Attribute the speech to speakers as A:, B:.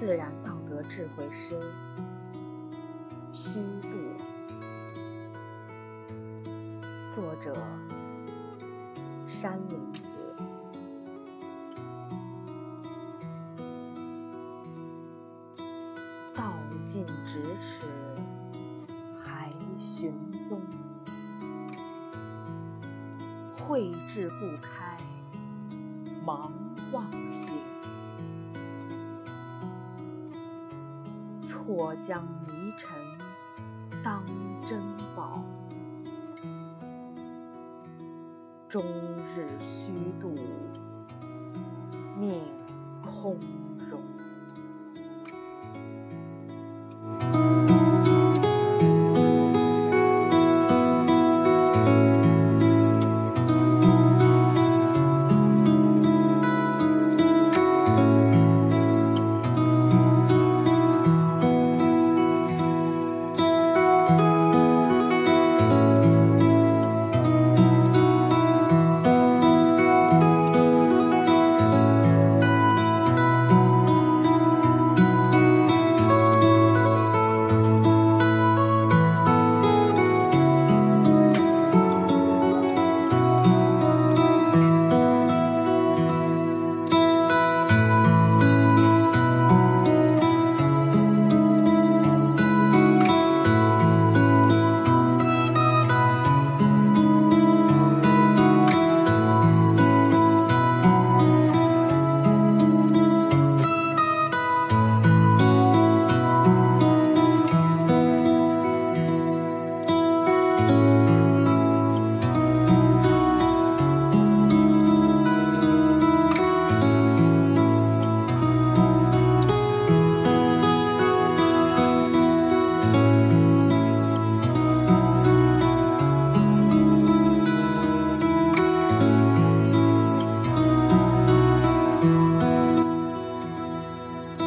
A: 自然道德智慧诗，虚度。作者：山林子。道尽咫尺，还寻踪；绘质不开，忙忘形。莫将迷尘当珍宝，终日虚度，命空。